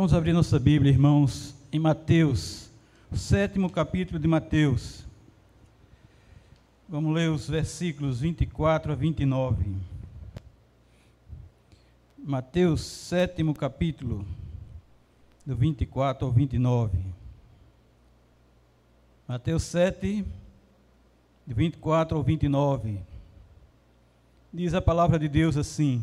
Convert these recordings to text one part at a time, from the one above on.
Vamos abrir nossa Bíblia, irmãos, em Mateus, o sétimo capítulo de Mateus. Vamos ler os versículos 24 a 29. Mateus, sétimo capítulo, do 24 ao 29. Mateus 7, de 24 ao 29. Diz a palavra de Deus assim: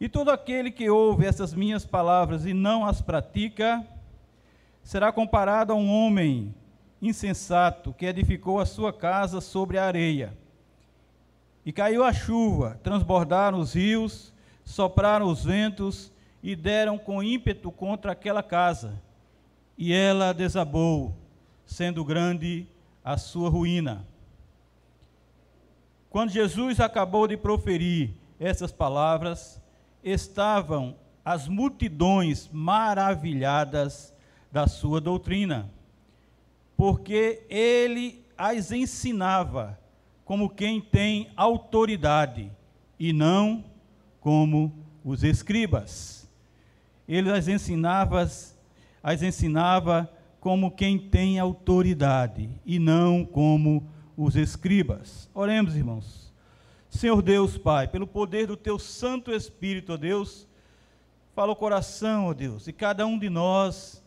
E todo aquele que ouve essas minhas palavras e não as pratica, será comparado a um homem insensato que edificou a sua casa sobre a areia. E caiu a chuva, transbordaram os rios, sopraram os ventos e deram com ímpeto contra aquela casa. E ela desabou, sendo grande a sua ruína. Quando Jesus acabou de proferir essas palavras, estavam as multidões maravilhadas da sua doutrina, porque ele as ensinava como quem tem autoridade e não como os escribas. Ele as ensinava, as ensinava como quem tem autoridade e não como os escribas. Oremos, irmãos. Senhor Deus, Pai, pelo poder do Teu Santo Espírito, ó Deus, fala o coração, ó Deus, e cada um de nós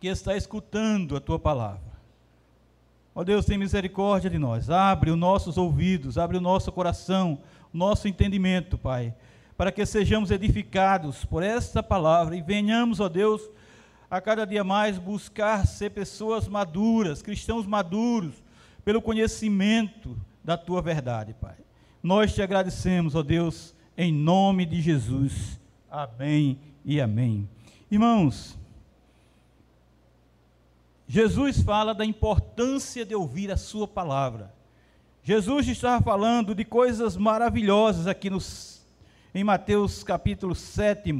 que está escutando a Tua palavra. Ó Deus, tem misericórdia de nós, abre os nossos ouvidos, abre o nosso coração, nosso entendimento, Pai, para que sejamos edificados por esta palavra e venhamos, ó Deus, a cada dia mais buscar ser pessoas maduras, cristãos maduros, pelo conhecimento da tua verdade, Pai. Nós te agradecemos, ó Deus, em nome de Jesus. Amém e amém. Irmãos, Jesus fala da importância de ouvir a sua palavra. Jesus estava falando de coisas maravilhosas aqui nos, em Mateus capítulo 7.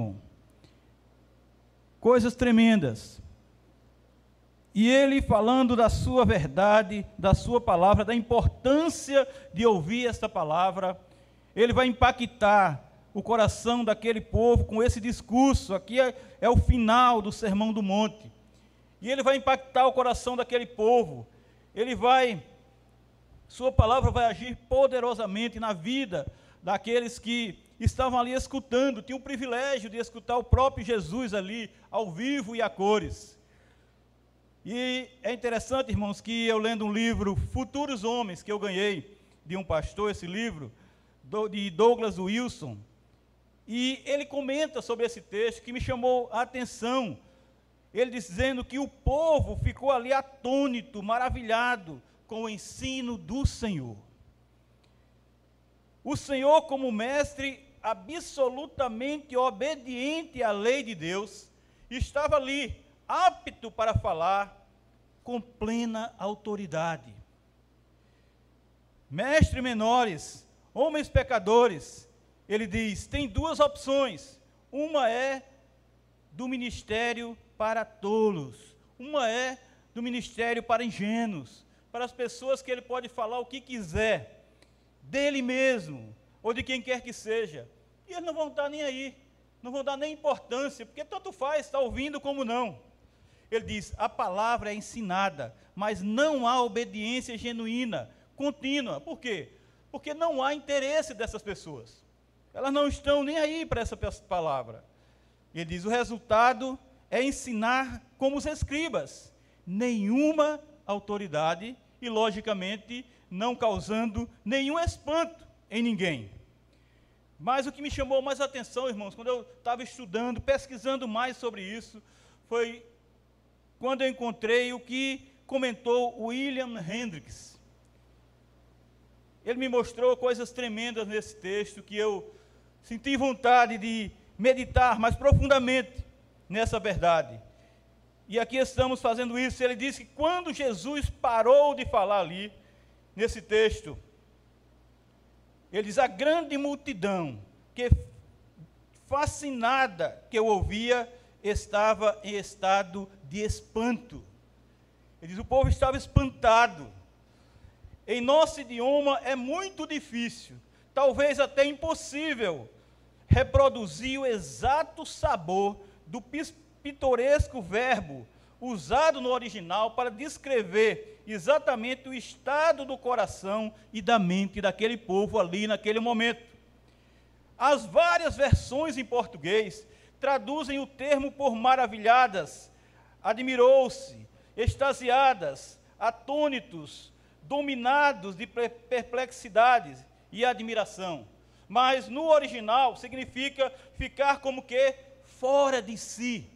Coisas tremendas. E ele falando da sua verdade, da sua palavra, da importância de ouvir esta palavra, ele vai impactar o coração daquele povo com esse discurso. Aqui é, é o final do Sermão do Monte. E ele vai impactar o coração daquele povo. Ele vai, sua palavra vai agir poderosamente na vida daqueles que estavam ali escutando, tinham o privilégio de escutar o próprio Jesus ali, ao vivo e a cores. E é interessante, irmãos, que eu lendo um livro, Futuros Homens, que eu ganhei de um pastor, esse livro, de Douglas Wilson, e ele comenta sobre esse texto que me chamou a atenção. Ele dizendo que o povo ficou ali atônito, maravilhado com o ensino do Senhor. O Senhor, como mestre absolutamente obediente à lei de Deus, estava ali, apto para falar, com plena autoridade. Mestres menores, homens pecadores, ele diz: tem duas opções. Uma é do ministério para tolos, uma é do ministério para ingênuos, para as pessoas que ele pode falar o que quiser, dele mesmo, ou de quem quer que seja. E eles não vão estar nem aí, não vão dar nem importância, porque tanto faz, está ouvindo como não. Ele diz: a palavra é ensinada, mas não há obediência genuína, contínua. Por quê? Porque não há interesse dessas pessoas. Elas não estão nem aí para essa palavra. Ele diz: o resultado é ensinar como os escribas, nenhuma autoridade e, logicamente, não causando nenhum espanto em ninguém. Mas o que me chamou mais atenção, irmãos, quando eu estava estudando, pesquisando mais sobre isso, foi quando eu encontrei o que comentou William Hendricks. Ele me mostrou coisas tremendas nesse texto que eu senti vontade de meditar mais profundamente. nessa verdade. E aqui estamos fazendo isso. Ele disse que quando Jesus parou de falar ali, nesse texto, ele diz: a grande multidão que fascinada que eu ouvia estava em estado de espanto. Ele diz: o povo estava espantado. Em nosso idioma é muito difícil, talvez até impossível, reproduzir o exato sabor do pitoresco verbo usado no original para descrever exatamente o estado do coração e da mente daquele povo ali naquele momento. As várias versões em português traduzem o termo por maravilhadas, admirou-se, extasiadas, atônitos, dominados de perplexidades e admiração. Mas no original significa ficar como que fora de si.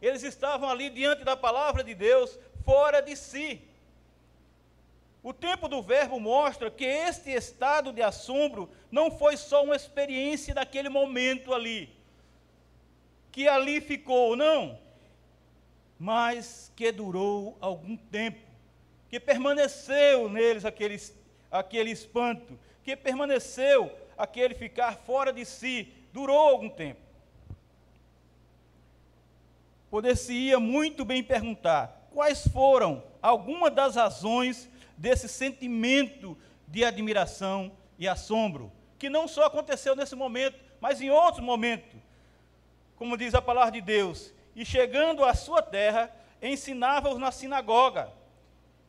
Eles estavam ali diante da palavra de Deus, fora de si. O tempo do verbo mostra que este estado de assombro não foi só uma experiência daquele momento ali, que ali ficou, não, mas que durou algum tempo, que permaneceu neles aquele, aquele espanto, que permaneceu aquele ficar fora de si, durou algum tempo. Poder-se-ia muito bem perguntar quais foram algumas das razões desse sentimento de admiração e assombro, que não só aconteceu nesse momento, mas em outros momentos. Como diz a palavra de Deus, e chegando à sua terra, ensinava-os na sinagoga,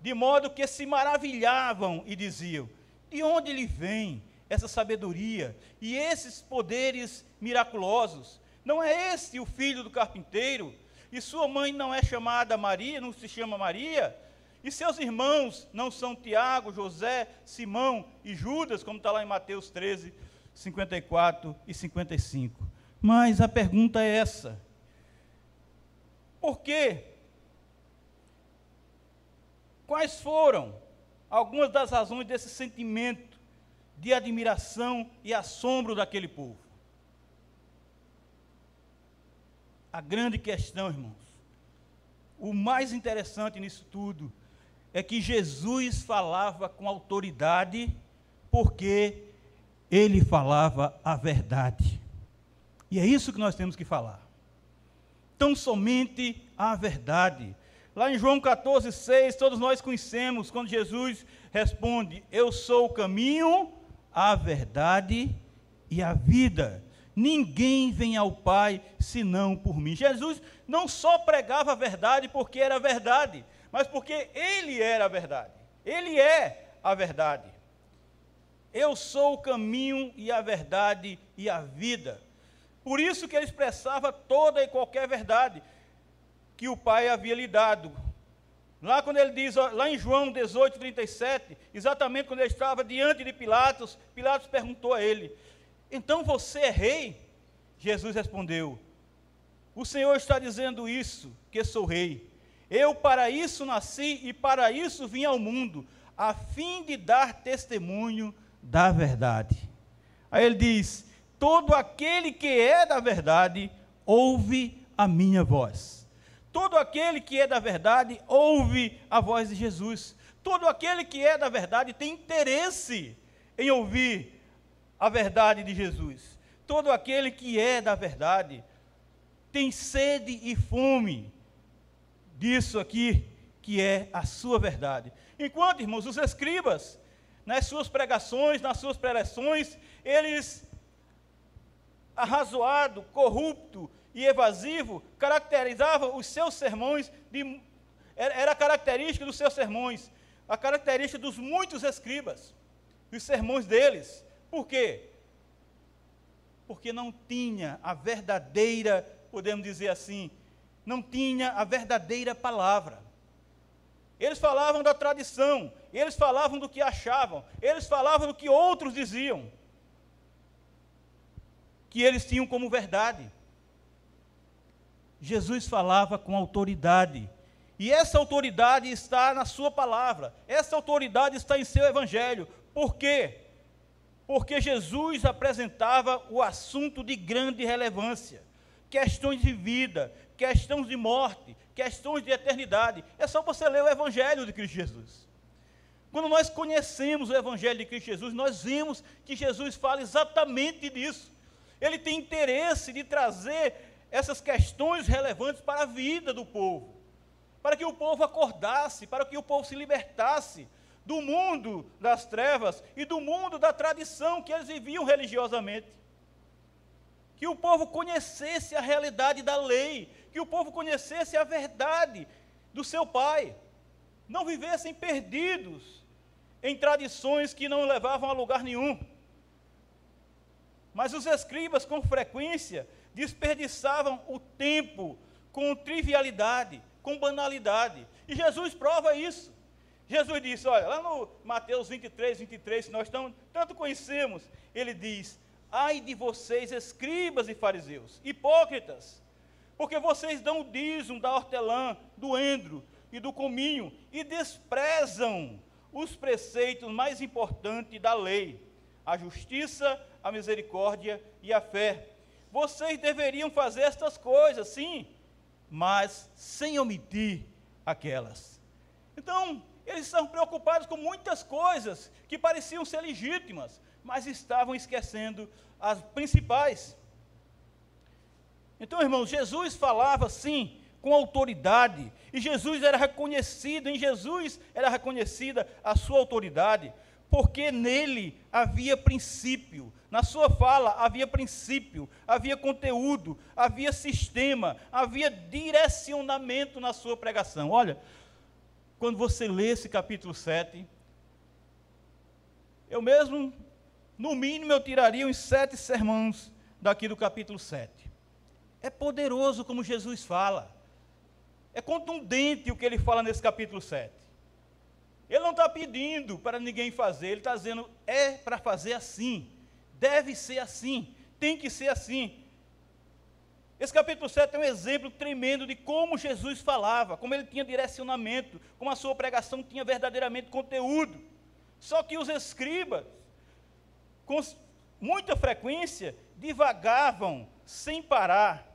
de modo que se maravilhavam e diziam: De onde lhe vem essa sabedoria e esses poderes miraculosos? Não é este o filho do carpinteiro? E sua mãe não é chamada Maria, não se chama Maria? E seus irmãos não são Tiago, José, Simão e Judas, como está lá em Mateus 13, 54 e 55. Mas a pergunta é essa: por quê? Quais foram algumas das razões desse sentimento de admiração e assombro daquele povo? A grande questão, irmãos, o mais interessante nisso tudo é que Jesus falava com autoridade porque ele falava a verdade. E é isso que nós temos que falar. Tão somente a verdade. Lá em João 14, 6, todos nós conhecemos quando Jesus responde: Eu sou o caminho, a verdade e a vida. Ninguém vem ao Pai senão por mim. Jesus não só pregava a verdade porque era verdade, mas porque Ele era a verdade. Ele é a verdade. Eu sou o caminho e a verdade e a vida. Por isso que ele expressava toda e qualquer verdade que o Pai havia lhe dado. Lá quando ele diz, lá em João 18, 37, exatamente quando ele estava diante de Pilatos, Pilatos perguntou a ele: Então você é rei? Jesus respondeu: O Senhor está dizendo isso, que sou rei. Eu para isso nasci e para isso vim ao mundo, a fim de dar testemunho da verdade. Aí ele diz: Todo aquele que é da verdade ouve a minha voz. Todo aquele que é da verdade ouve a voz de Jesus. Todo aquele que é da verdade tem interesse em ouvir a verdade de Jesus. Todo aquele que é da verdade tem sede e fome disso aqui, que é a sua verdade. Enquanto, irmãos, os escribas, nas suas pregações, nas suas preleções, eles, arrazoado, corrupto e evasivo, caracterizavam os seus sermões, de, era característica dos seus sermões, a característica dos muitos escribas, os sermões deles. Por quê? Porque não tinha a verdadeira, podemos dizer assim, não tinha a verdadeira palavra. Eles falavam da tradição, eles falavam do que achavam, eles falavam do que outros diziam, que eles tinham como verdade. Jesus falava com autoridade, e essa autoridade está na Sua palavra, essa autoridade está em seu Evangelho. Por quê? Porque Jesus apresentava o assunto de grande relevância questões de vida, questões de morte, questões de eternidade. É só você ler o Evangelho de Cristo Jesus. Quando nós conhecemos o Evangelho de Cristo Jesus, nós vimos que Jesus fala exatamente disso. Ele tem interesse de trazer essas questões relevantes para a vida do povo, para que o povo acordasse, para que o povo se libertasse do mundo das trevas e do mundo da tradição que eles viviam religiosamente. Que o povo conhecesse a realidade da lei, que o povo conhecesse a verdade do seu Pai, não vivessem perdidos em tradições que não levavam a lugar nenhum. Mas os escribas, com frequência, desperdiçavam o tempo com trivialidade, com banalidade. E Jesus prova isso. Jesus disse, olha, lá no Mateus 23, 23, que nós tão, tanto conhecemos, ele diz: Ai de vocês, escribas e fariseus, hipócritas, porque vocês dão o dízimo da hortelã, do endro e do cominho, e desprezam os preceitos mais importantes da lei, a justiça, a misericórdia e a fé. Vocês deveriam fazer estas coisas, sim, mas sem omitir aquelas. Então, eles estavam preocupados com muitas coisas que pareciam ser legítimas, mas estavam esquecendo as principais. Então, irmãos, Jesus falava sim com autoridade, e Jesus era reconhecido, em Jesus era reconhecida a sua autoridade, porque nele havia princípio, na sua fala havia princípio, havia conteúdo, havia sistema, havia direcionamento na sua pregação. Olha, quando você lê esse capítulo 7, eu mesmo, no mínimo, eu tiraria uns sete sermões daqui do capítulo 7. É poderoso como Jesus fala. É contundente o que ele fala nesse capítulo 7. Ele não está pedindo para ninguém fazer, ele está dizendo, é para fazer assim, deve ser assim, tem que ser assim. Esse capítulo 7 é um exemplo tremendo de como Jesus falava, como ele tinha direcionamento, como a sua pregação tinha verdadeiramente conteúdo. Só que os escribas, com muita frequência, divagavam sem parar,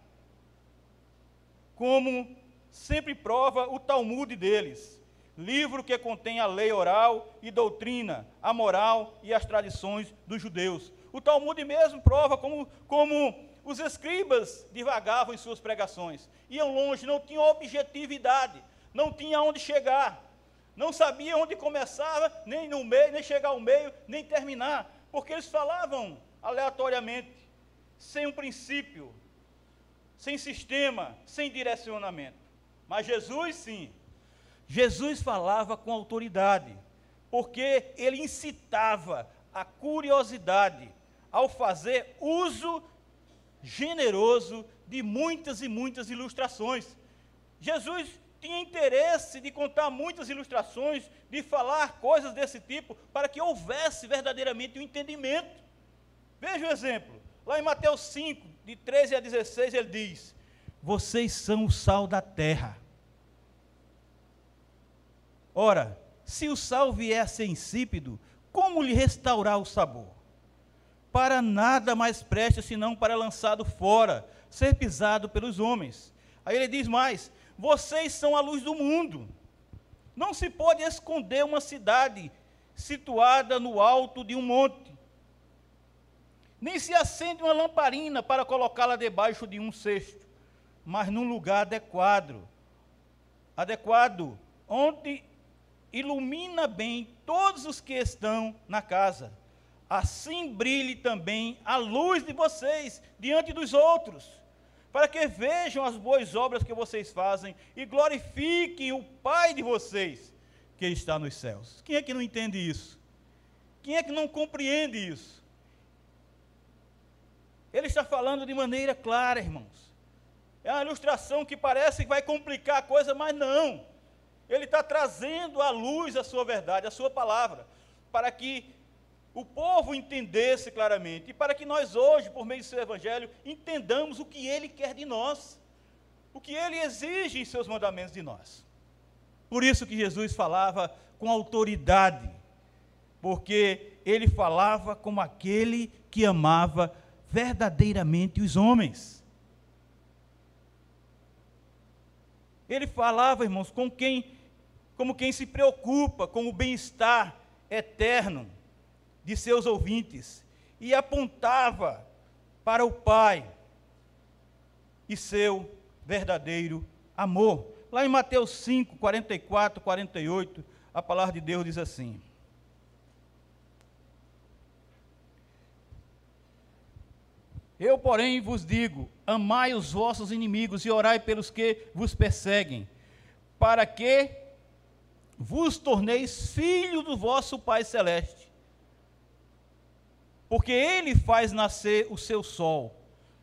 como sempre prova o Talmud deles, livro que contém a lei oral e doutrina, a moral e as tradições dos judeus. O Talmud mesmo prova como, como os escribas divagavam em suas pregações, iam longe, não tinham objetividade, não tinha onde chegar, não sabia onde começava, nem no meio, nem chegar ao meio, nem terminar, porque eles falavam aleatoriamente, sem um princípio, sem sistema, sem direcionamento. Mas Jesus sim. Jesus falava com autoridade, porque ele incitava a curiosidade ao fazer uso generoso de muitas e muitas ilustrações. Jesus tinha interesse de contar muitas ilustrações, de falar coisas desse tipo, para que houvesse verdadeiramente um entendimento. Veja o exemplo. Lá em Mateus 5, de 13 a 16, ele diz: Vocês são o sal da terra. Ora, se o sal vier a ser insípido, como lhe restaurar o sabor? para nada mais presta senão para lançado fora, ser pisado pelos homens. Aí ele diz mais: vocês são a luz do mundo. Não se pode esconder uma cidade situada no alto de um monte. Nem se acende uma lamparina para colocá-la debaixo de um cesto, mas num lugar adequado, adequado, onde ilumina bem todos os que estão na casa assim brilhe também a luz de vocês diante dos outros, para que vejam as boas obras que vocês fazem e glorifiquem o Pai de vocês que está nos céus. Quem é que não entende isso? Quem é que não compreende isso? Ele está falando de maneira clara, irmãos. É uma ilustração que parece que vai complicar a coisa, mas não. Ele está trazendo à luz a sua verdade, a sua palavra, para que o povo entendesse claramente, e para que nós hoje, por meio do seu evangelho, entendamos o que ele quer de nós, o que ele exige em seus mandamentos de nós. Por isso que Jesus falava com autoridade, porque ele falava como aquele que amava verdadeiramente os homens. Ele falava, irmãos, com quem, como quem se preocupa com o bem-estar eterno de seus ouvintes e apontava para o Pai e seu verdadeiro amor. Lá em Mateus 5, 44, 48, a palavra de Deus diz assim: Eu, porém, vos digo: amai os vossos inimigos e orai pelos que vos perseguem, para que vos torneis filhos do vosso Pai Celeste. Porque ele faz nascer o seu sol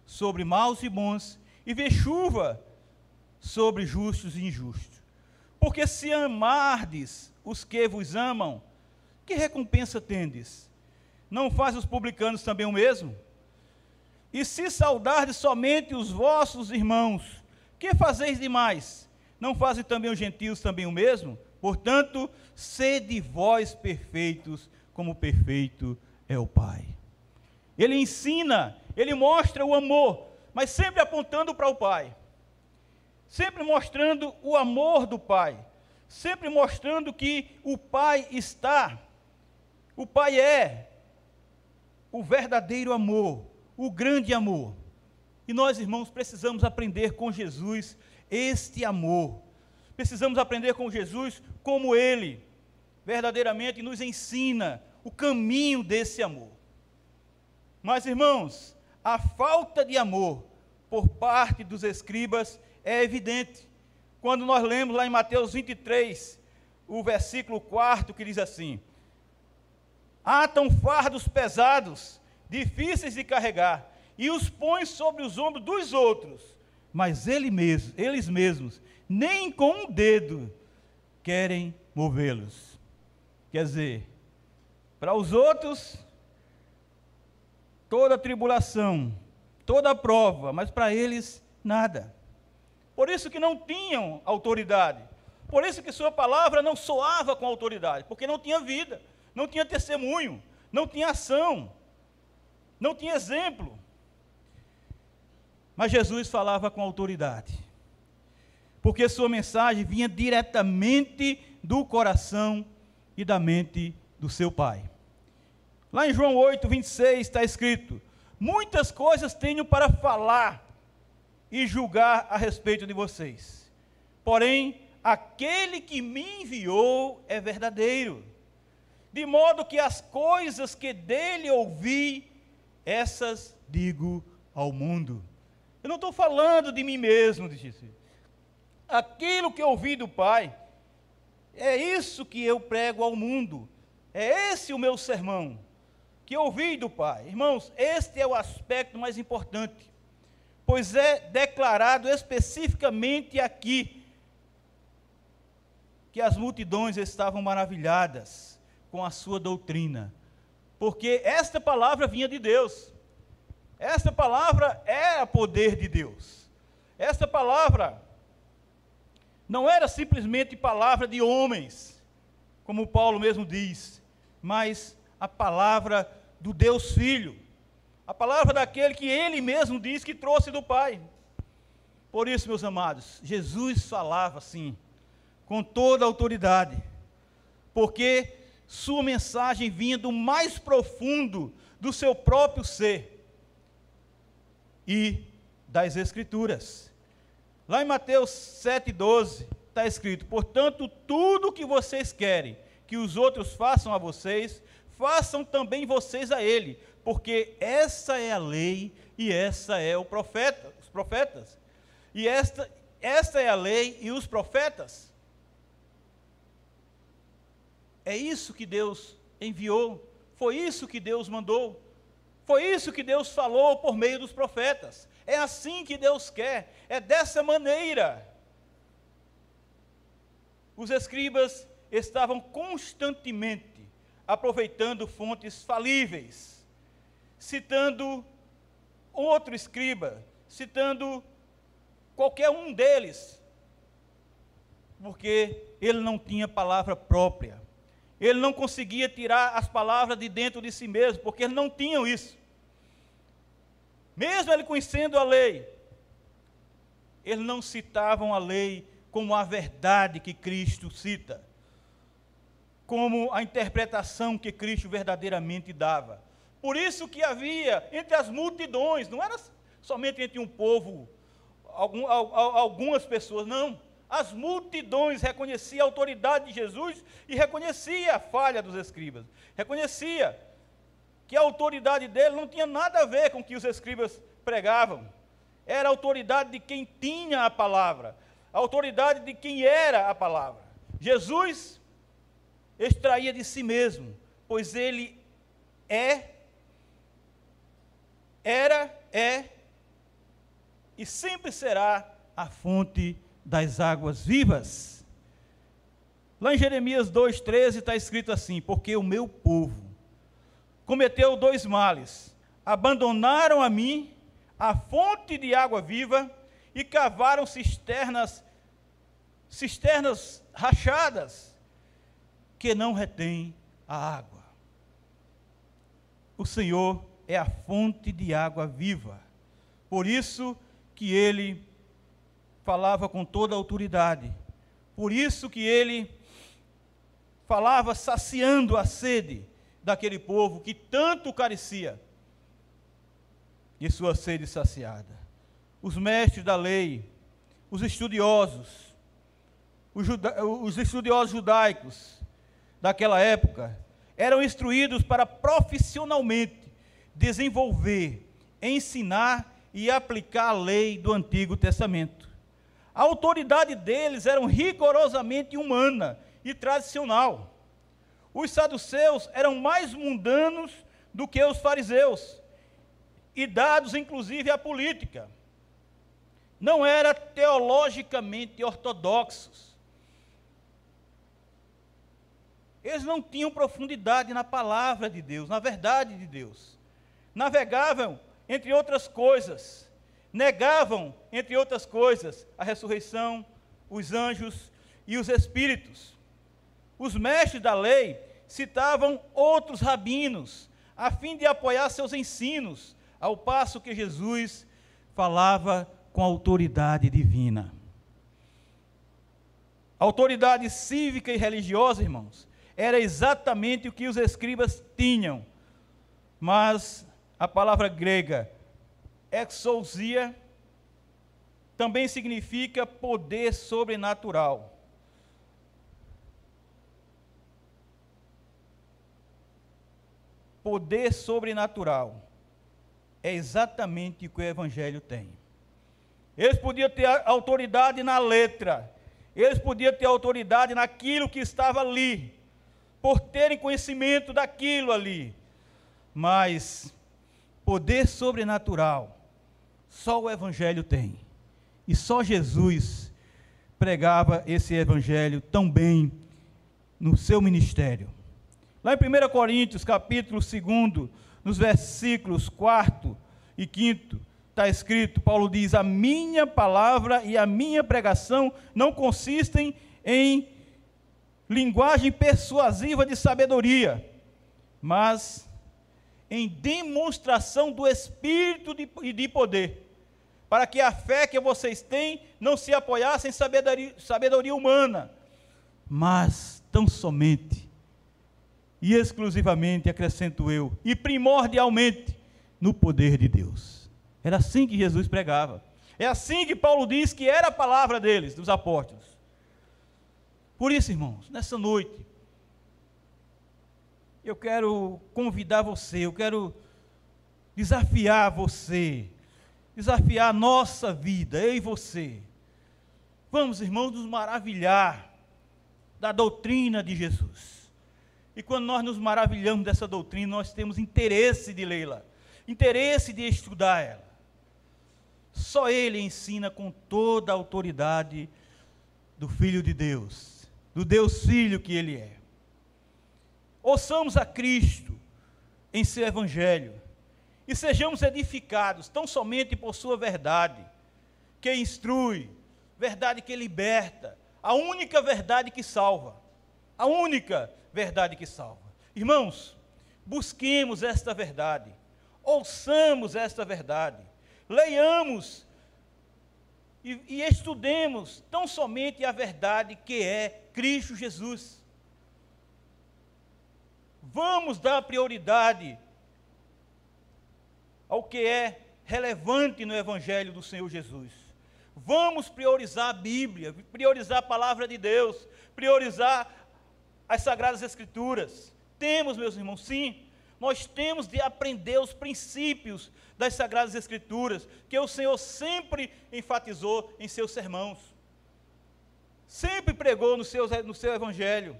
sobre maus e bons, e vê chuva sobre justos e injustos. Porque se amardes os que vos amam, que recompensa tendes? Não faz os publicanos também o mesmo? E se saudardes somente os vossos irmãos, que fazeis demais? Não fazem também os gentios também o mesmo? Portanto, sede vós perfeitos, como perfeito é o Pai. Ele ensina, ele mostra o amor, mas sempre apontando para o Pai. Sempre mostrando o amor do Pai. Sempre mostrando que o Pai está, o Pai é o verdadeiro amor, o grande amor. E nós, irmãos, precisamos aprender com Jesus este amor. Precisamos aprender com Jesus como ele verdadeiramente nos ensina o caminho desse amor. Mas, irmãos, a falta de amor por parte dos escribas é evidente. Quando nós lemos lá em Mateus 23, o versículo 4, que diz assim: Atam fardos pesados difíceis de carregar, e os põe sobre os ombros dos outros, mas ele mesmo, eles mesmos, nem com um dedo querem movê-los. Quer dizer, para os outros, toda tribulação, toda prova, mas para eles, nada. Por isso que não tinham autoridade. Por isso que sua palavra não soava com autoridade, porque não tinha vida, não tinha testemunho, não tinha ação não tinha exemplo. Mas Jesus falava com autoridade, porque sua mensagem vinha diretamente do coração e da mente do seu Pai. Lá em João 8, 26 está escrito: Muitas coisas tenho para falar e julgar a respeito de vocês, porém, aquele que me enviou é verdadeiro, de modo que as coisas que dele ouvi essas digo ao mundo. Eu não estou falando de mim mesmo, disse. Aquilo que ouvi do Pai, é isso que eu prego ao mundo. É esse o meu sermão, que ouvi do Pai. Irmãos, este é o aspecto mais importante, pois é declarado especificamente aqui que as multidões estavam maravilhadas com a sua doutrina porque esta palavra vinha de Deus. Esta palavra era poder de Deus. Esta palavra não era simplesmente palavra de homens, como Paulo mesmo diz, mas a palavra do Deus Filho, a palavra daquele que ele mesmo diz que trouxe do Pai. Por isso, meus amados, Jesus falava assim, com toda autoridade, porque sua mensagem vinha do mais profundo do seu próprio ser e das Escrituras. Lá em Mateus 7,12 está escrito: Portanto, tudo que vocês querem que os outros façam a vocês, façam também vocês a ele, porque essa é a lei e essa é o profeta, os profetas. E esta, esta é a lei e os profetas. É isso que Deus enviou, foi isso que Deus mandou, foi isso que Deus falou por meio dos profetas. É assim que Deus quer, é dessa maneira. Os escribas estavam constantemente aproveitando fontes falíveis, citando outro escriba, citando qualquer um deles, porque ele não tinha palavra própria. Ele não conseguia tirar as palavras de dentro de si mesmo, porque eles não tinham isso. Mesmo ele conhecendo a lei, eles não citavam a lei como a verdade que Cristo cita, como a interpretação que Cristo verdadeiramente dava. Por isso que havia entre as multidões, não era somente entre um povo, algum, algumas pessoas, não. As multidões reconheciam a autoridade de Jesus e reconhecia a falha dos escribas. Reconhecia que a autoridade dele não tinha nada a ver com o que os escribas pregavam. Era a autoridade de quem tinha a palavra, a autoridade de quem era a palavra. Jesus extraía de si mesmo, pois ele é, era, é e sempre será a fonte das águas vivas. Lá em Jeremias 2,13 está escrito assim: Porque o meu povo cometeu dois males, abandonaram a mim a fonte de água viva e cavaram cisternas, cisternas rachadas, que não retêm a água. O Senhor é a fonte de água viva. Por isso que ele falava com toda autoridade. Por isso que ele falava saciando a sede daquele povo que tanto carecia de sua sede saciada. Os mestres da lei, os estudiosos, os, juda os estudiosos judaicos daquela época eram instruídos para profissionalmente desenvolver, ensinar e aplicar a lei do Antigo Testamento. A autoridade deles era rigorosamente humana e tradicional. Os saduceus eram mais mundanos do que os fariseus e dados inclusive à política. Não eram teologicamente ortodoxos. Eles não tinham profundidade na palavra de Deus, na verdade de Deus. Navegavam, entre outras coisas, negavam, entre outras coisas, a ressurreição, os anjos e os espíritos. Os mestres da lei citavam outros rabinos, a fim de apoiar seus ensinos, ao passo que Jesus falava com autoridade divina. Autoridade cívica e religiosa, irmãos, era exatamente o que os escribas tinham, mas a palavra grega exousia também significa poder sobrenatural. Poder sobrenatural é exatamente o que o Evangelho tem. Eles podiam ter autoridade na letra, eles podiam ter autoridade naquilo que estava ali, por terem conhecimento daquilo ali, mas poder sobrenatural só o Evangelho tem. E só Jesus pregava esse Evangelho tão bem no seu ministério. Lá em 1 Coríntios, capítulo 2, nos versículos 4 e 5, está escrito: Paulo diz: A minha palavra e a minha pregação não consistem em linguagem persuasiva de sabedoria, mas em demonstração do Espírito e de poder, para que a fé que vocês têm não se apoiasse em sabedoria, sabedoria humana, mas tão somente e exclusivamente, acrescento eu, e primordialmente no poder de Deus. Era assim que Jesus pregava. É assim que Paulo diz que era a palavra deles, dos apóstolos. Por isso, irmãos, nessa noite, eu quero convidar você, eu quero desafiar você, desafiar a nossa vida, eu e você. Vamos, irmãos, nos maravilhar da doutrina de Jesus. E quando nós nos maravilhamos dessa doutrina, nós temos interesse de lê-la, interesse de estudar ela. Só Ele ensina com toda a autoridade do Filho de Deus, do Deus Filho que Ele é. Ouçamos a Cristo em seu Evangelho e sejamos edificados tão somente por Sua verdade, que instrui, verdade que liberta, a única verdade que salva, a única verdade que salva. Irmãos, busquemos esta verdade, ouçamos esta verdade, leiamos e, e estudemos tão somente a verdade que é Cristo Jesus. Vamos dar prioridade ao que é relevante no Evangelho do Senhor Jesus. Vamos priorizar a Bíblia, priorizar a palavra de Deus, priorizar as Sagradas Escrituras. Temos, meus irmãos, sim, nós temos de aprender os princípios das Sagradas Escrituras, que o Senhor sempre enfatizou em seus sermãos, sempre pregou no seu, no seu Evangelho.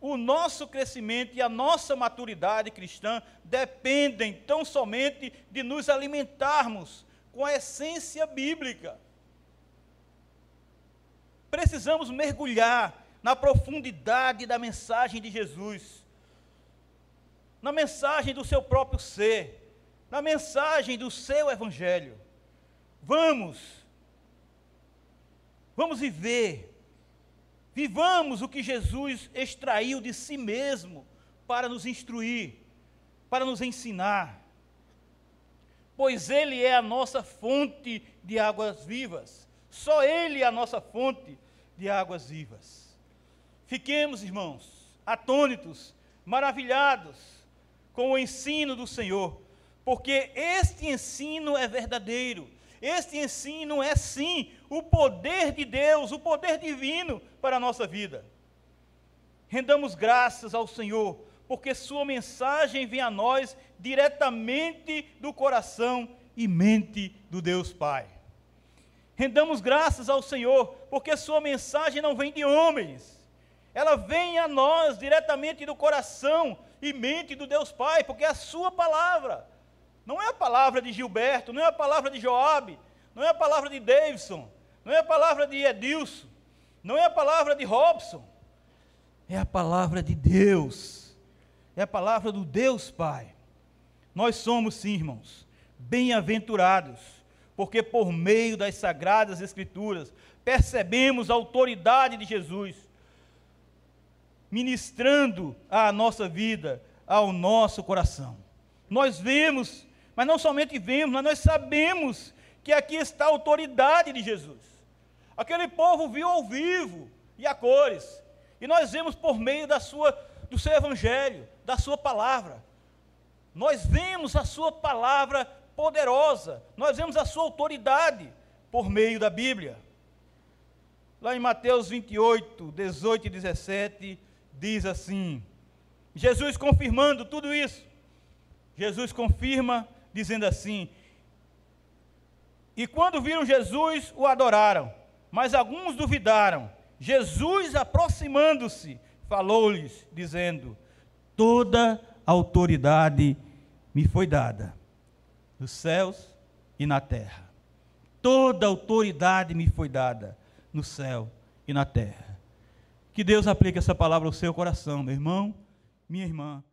O nosso crescimento e a nossa maturidade cristã dependem tão somente de nos alimentarmos com a essência bíblica. Precisamos mergulhar na profundidade da mensagem de Jesus, na mensagem do seu próprio ser, na mensagem do seu evangelho. Vamos, vamos viver, vivamos o que Jesus extraiu de si mesmo para nos instruir, para nos ensinar, pois Ele é a nossa fonte de águas vivas, só Ele é a nossa fonte de águas vivas. Fiquemos, irmãos, atônitos, maravilhados com o ensino do Senhor, porque este ensino é verdadeiro. Este ensino é sim o poder de Deus, o poder divino para a nossa vida. Rendamos graças ao Senhor, porque Sua mensagem vem a nós diretamente do coração e mente do Deus Pai. Rendamos graças ao Senhor, porque Sua mensagem não vem de homens, ela vem a nós diretamente do coração e mente do Deus Pai, porque é a sua palavra. Não é a palavra de Gilberto, não é a palavra de Joabe, não é a palavra de Davidson, não é a palavra de Edilson, não é a palavra de Robson. É a palavra de Deus. É a palavra do Deus Pai. Nós somos, sim, irmãos, bem-aventurados, porque por meio das sagradas escrituras percebemos a autoridade de Jesus ministrando à nossa vida, ao nosso coração. Nós vemos, mas não somente vemos, mas nós sabemos que aqui está a autoridade de Jesus. Aquele povo viu ao vivo e a cores, e nós vemos por meio da sua, do seu evangelho, da sua palavra. Nós vemos a sua palavra poderosa, nós vemos a sua autoridade por meio da Bíblia. Lá em Mateus 28, 18 e 17, diz assim: Jesus confirmando tudo isso. Jesus confirma dizendo assim: E quando viram Jesus, o adoraram, mas alguns duvidaram. Jesus, aproximando-se, falou-lhes, dizendo: Toda autoridade me foi dada, nos céus e na terra. Toda autoridade me foi dada no céu e na terra. Que Deus aplique essa palavra ao seu coração, meu irmão, minha irmã.